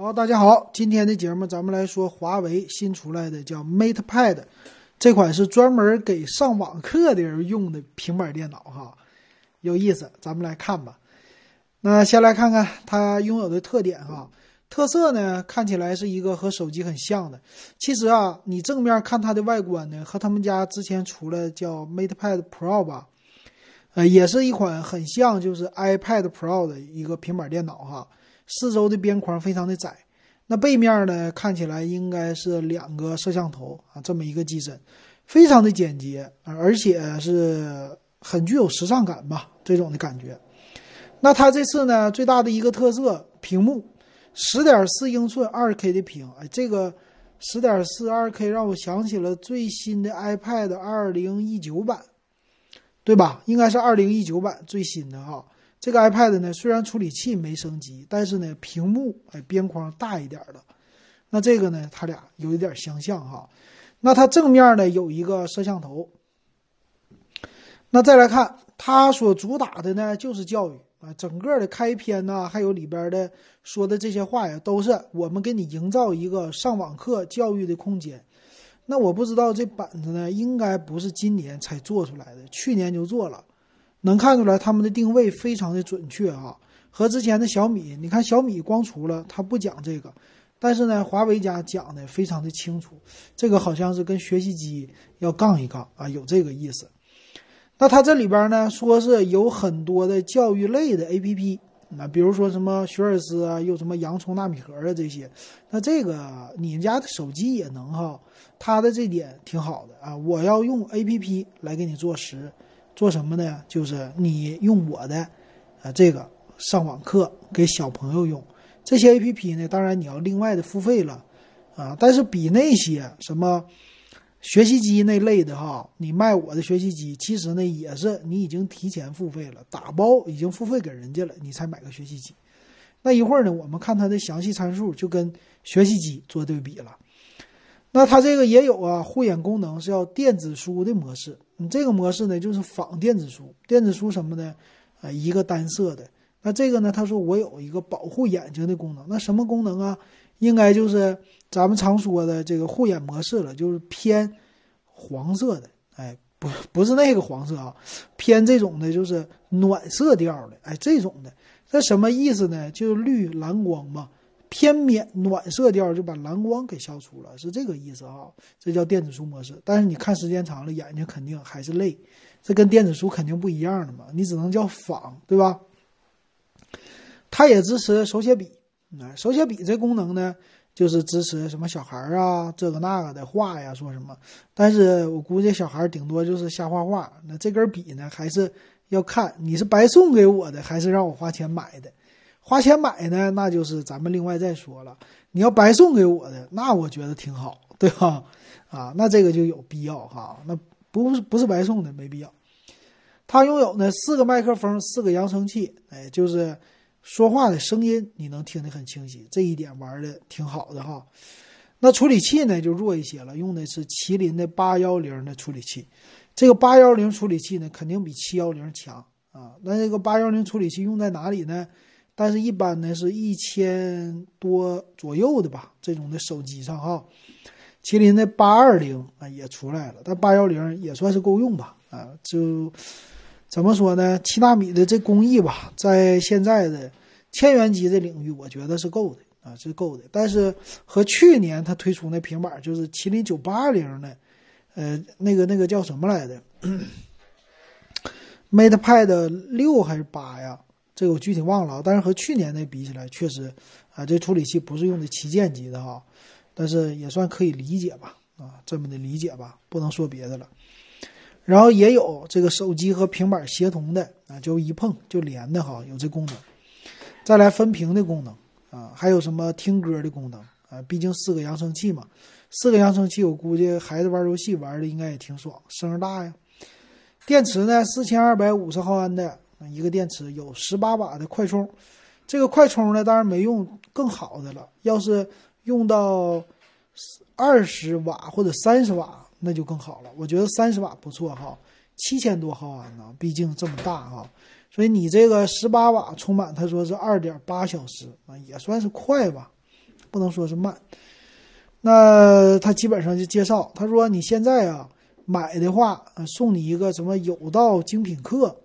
好，大家好，今天的节目咱们来说华为新出来的叫 MatePad，这款是专门给上网课的人用的平板电脑哈，有意思，咱们来看吧。那先来看看它拥有的特点哈，特色呢看起来是一个和手机很像的，其实啊，你正面看它的外观呢，和他们家之前出了叫 MatePad Pro 吧，呃，也是一款很像就是 iPad Pro 的一个平板电脑哈。四周的边框非常的窄，那背面呢看起来应该是两个摄像头啊，这么一个机身，非常的简洁而且是很具有时尚感吧，这种的感觉。那它这次呢最大的一个特色，屏幕十点四英寸二 K 的屏，哎，这个十点四二 K 让我想起了最新的 iPad 二零一九版，对吧？应该是二零一九版最新的哈。这个 iPad 呢，虽然处理器没升级，但是呢，屏幕哎边框大一点了。那这个呢，它俩有一点相像哈。那它正面呢有一个摄像头。那再来看它所主打的呢，就是教育啊，整个的开篇呢，还有里边的说的这些话呀，都是我们给你营造一个上网课教育的空间。那我不知道这板子呢，应该不是今年才做出来的，去年就做了。能看出来他们的定位非常的准确啊，和之前的小米，你看小米光出了，它不讲这个，但是呢，华为家讲的非常的清楚，这个好像是跟学习机要杠一杠啊，有这个意思。那它这里边呢，说是有很多的教育类的 APP，那比如说什么学而思啊，又什么洋葱纳米盒啊这些，那这个你家的手机也能哈，它的这点挺好的啊，我要用 APP 来给你做实。做什么呢？就是你用我的，啊，这个上网课给小朋友用这些 A P P 呢，当然你要另外的付费了，啊，但是比那些什么学习机那类的哈，你卖我的学习机，其实呢也是你已经提前付费了，打包已经付费给人家了，你才买个学习机。那一会儿呢，我们看它的详细参数，就跟学习机做对比了。那它这个也有啊，护眼功能是要电子书的模式。你这个模式呢，就是仿电子书，电子书什么的，啊，一个单色的。那这个呢，他说我有一个保护眼睛的功能。那什么功能啊？应该就是咱们常说的这个护眼模式了，就是偏黄色的。哎，不，不是那个黄色啊，偏这种的，就是暖色调的。哎，这种的，这什么意思呢？就是绿蓝光嘛。偏免暖色调就把蓝光给消除了，是这个意思啊？这叫电子书模式。但是你看时间长了，眼睛肯定还是累，这跟电子书肯定不一样的嘛。你只能叫仿，对吧？它也支持手写笔，啊，手写笔这功能呢，就是支持什么小孩啊，这个那个的画呀，说什么。但是我估计小孩顶多就是瞎画画。那这根笔呢，还是要看你是白送给我的，还是让我花钱买的。花钱买呢，那就是咱们另外再说了。你要白送给我的，那我觉得挺好，对吧？啊，那这个就有必要哈。那不是不是白送的，没必要。它拥有呢四个麦克风，四个扬声器，哎，就是说话的声音你能听得很清晰，这一点玩的挺好的哈。那处理器呢就弱一些了，用的是麒麟的八幺零的处理器。这个八幺零处理器呢肯定比七幺零强啊。那这个八幺零处理器用在哪里呢？但是，一般呢是一千多左右的吧，这种的手机上哈，麒麟的八二零啊也出来了，但八幺零也算是够用吧，啊，就怎么说呢？七纳米的这工艺吧，在现在的千元机的领域，我觉得是够的啊，是够的。但是和去年它推出那平板，就是麒麟九八零的，呃，那个那个叫什么来的？MatePad 六还是八呀？这个我具体忘了，但是和去年那比起来，确实啊，这处理器不是用的旗舰级的哈，但是也算可以理解吧，啊，这么的理解吧，不能说别的了。然后也有这个手机和平板协同的啊，就一碰就连的哈，有这功能。再来分屏的功能啊，还有什么听歌的功能啊？毕竟四个扬声器嘛，四个扬声器，我估计孩子玩游戏玩的应该也挺爽，声大呀。电池呢，四千二百五十毫安的。一个电池有十八瓦的快充，这个快充呢，当然没用更好的了。要是用到二十瓦或者三十瓦，那就更好了。我觉得三十瓦不错哈，七千多毫安呢，毕竟这么大哈。所以你这个十八瓦充满，他说是二点八小时啊，也算是快吧。不能说是慢。那他基本上就介绍，他说你现在啊买的话，送你一个什么有道精品课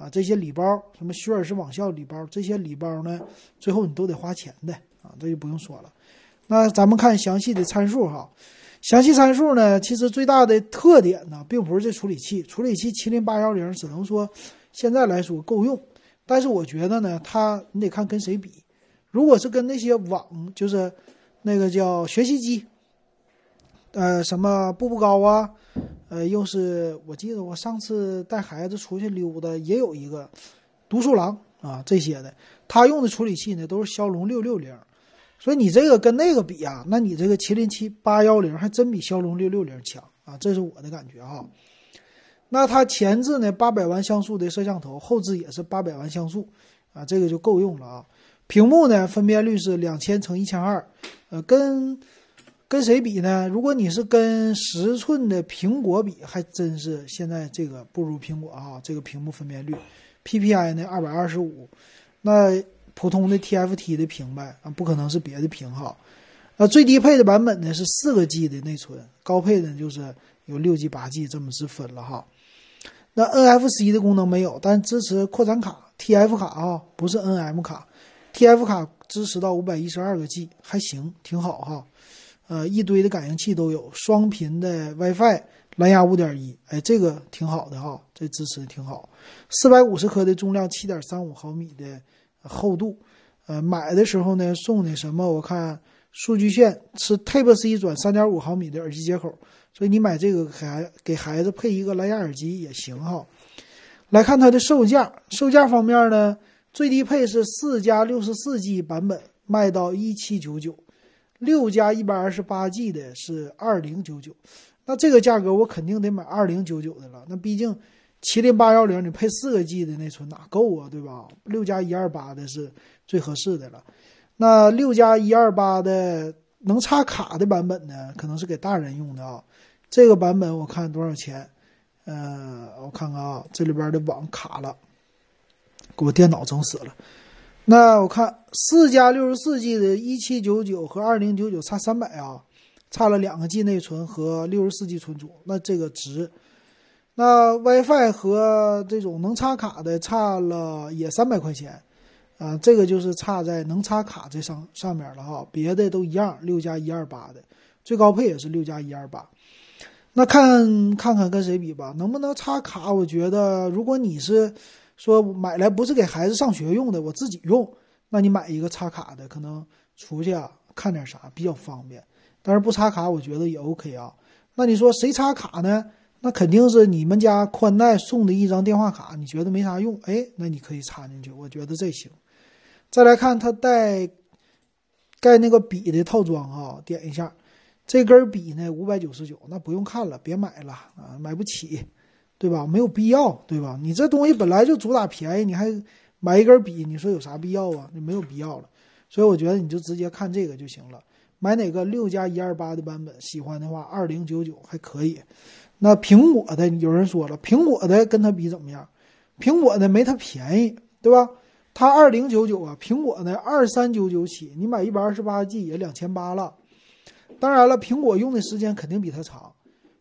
啊，这些礼包，什么学而思网校礼包，这些礼包呢，最后你都得花钱的啊，这就不用说了。那咱们看详细的参数哈，详细参数呢，其实最大的特点呢，并不是这处理器，处理器麒麟八幺零只能说现在来说够用，但是我觉得呢，它你得看跟谁比，如果是跟那些网就是。那个叫学习机，呃，什么步步高啊，呃，又是我记得我上次带孩子出去溜达也有一个读书郎啊，这些的，他用的处理器呢都是骁龙六六零，所以你这个跟那个比啊，那你这个麒麟七八幺零还真比骁龙六六零强啊，这是我的感觉哈。那它前置呢八百万像素的摄像头，后置也是八百万像素啊，这个就够用了啊。屏幕呢分辨率是两千乘一千二。呃，跟跟谁比呢？如果你是跟十寸的苹果比，还真是现在这个不如苹果啊。这个屏幕分辨率，PPI 呢二百二十五，那普通的 TFT 的屏呗啊，不可能是别的屏哈。那，最低配的版本呢是四个 G 的内存，高配的就是有六 G、八 G 这么之分了哈。那 NFC 的功能没有，但支持扩展卡 TF 卡啊，不是 NM 卡，TF 卡。支持到五百一十二个 G，还行，挺好哈。呃，一堆的感应器都有，双频的 WiFi，蓝牙五点一，哎，这个挺好的哈，这支持挺好。四百五十克的重量，七点三五毫米的厚度。呃，买的时候呢送的什么？我看数据线是 Type C 转三点五毫米的耳机接口，所以你买这个还给孩子配一个蓝牙耳机也行哈。来看它的售价，售价方面呢？最低配是四加六十四 G 版本，卖到一七九九；六加一百二十八 G 的是二零九九。那这个价格我肯定得买二零九九的了。那毕竟麒麟八幺零你配四个 G 的内存哪够啊，对吧？六加一二八的是最合适的了。那六加一二八的能插卡的版本呢？可能是给大人用的啊。这个版本我看多少钱？呃，我看看啊，这里边的网卡了。给我电脑整死了。那我看四加六十四 G 的一七九九和二零九九差三百啊，差了两个 G 内存和六十四 G 存储，那这个值。那 WiFi 和这种能插卡的差了也三百块钱，啊，这个就是差在能插卡这上上面了哈，别的都一样，六加一二八的，最高配也是六加一二八。那看看看跟谁比吧，能不能插卡？我觉得如果你是。说买来不是给孩子上学用的，我自己用。那你买一个插卡的，可能出去啊看点啥比较方便。但是不插卡，我觉得也 OK 啊。那你说谁插卡呢？那肯定是你们家宽带送的一张电话卡，你觉得没啥用？哎，那你可以插进去，我觉得这行。再来看它带盖那个笔的套装啊，点一下，这根笔呢五百九十九，那不用看了，别买了啊，买不起。对吧？没有必要，对吧？你这东西本来就主打便宜，你还买一根笔，你说有啥必要啊？就没有必要了。所以我觉得你就直接看这个就行了。买哪个六加一二八的版本，喜欢的话二零九九还可以。那苹果的有人说了，苹果的跟它比怎么样？苹果的没它便宜，对吧？它二零九九啊，苹果的二三九九起，你买一百二十八 G 也两千八了。当然了，苹果用的时间肯定比它长。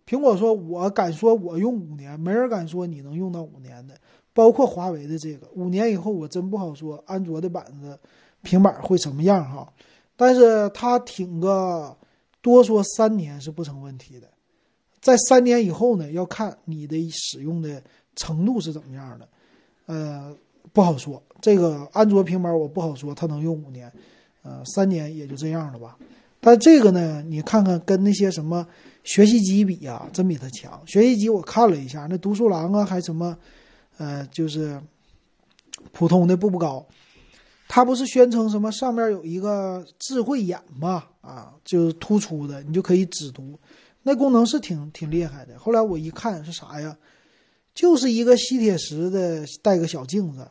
苹果说：“我敢说，我用五年，没人敢说你能用到五年的。包括华为的这个，五年以后我真不好说。安卓的板子、平板会什么样哈？但是它挺个多说三年是不成问题的。在三年以后呢，要看你的使用的程度是怎么样的。呃，不好说。这个安卓平板我不好说，它能用五年，呃，三年也就这样了吧。但这个呢，你看看跟那些什么。”学习机比呀，真比它强。学习机我看了一下，那读书郎啊，还什么，呃，就是普通的步步高，它不是宣称什么上面有一个智慧眼吗？啊，就是突出的，你就可以指读，那功能是挺挺厉害的。后来我一看是啥呀？就是一个吸铁石的带个小镜子，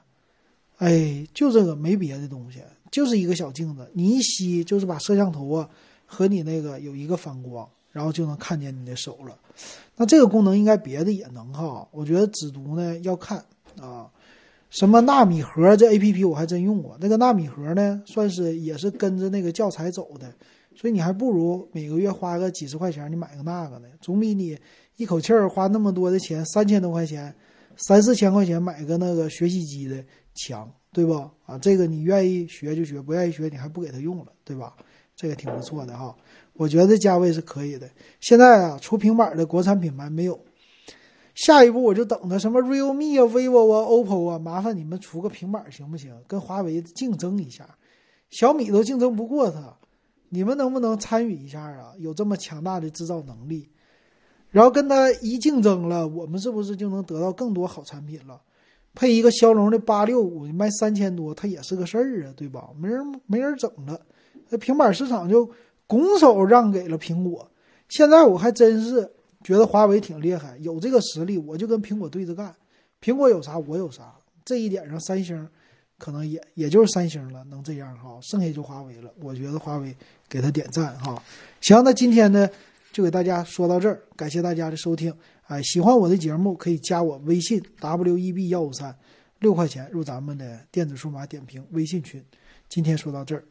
哎，就这个没别的东西，就是一个小镜子，你一吸就是把摄像头啊和你那个有一个反光。然后就能看见你的手了，那这个功能应该别的也能哈。我觉得只读呢要看啊，什么纳米盒这 A P P 我还真用过，那个纳米盒呢，算是也是跟着那个教材走的，所以你还不如每个月花个几十块钱，你买个那个呢，总比你一口气儿花那么多的钱，三千多块钱，三四千块钱买个那个学习机的强，对不？啊，这个你愿意学就学，不愿意学你还不给他用了，对吧？这个挺不错的哈，我觉得价位是可以的。现在啊，出平板的国产品牌没有。下一步我就等着什么 realme 啊、vivo 啊、oppo 啊，麻烦你们出个平板行不行？跟华为竞争一下，小米都竞争不过它，你们能不能参与一下啊？有这么强大的制造能力，然后跟它一竞争了，我们是不是就能得到更多好产品了？配一个骁龙的八六五卖三千多，它也是个事儿啊，对吧？没人没人整了，那平板市场就拱手让给了苹果。现在我还真是。觉得华为挺厉害，有这个实力，我就跟苹果对着干。苹果有啥，我有啥。这一点上，三星可能也也就是三星了，能这样哈。剩下就华为了。我觉得华为给他点赞哈。行，那今天呢，就给大家说到这儿，感谢大家的收听。哎，喜欢我的节目可以加我微信 w e b 幺五三，六块钱入咱们的电子数码点评微信群。今天说到这儿。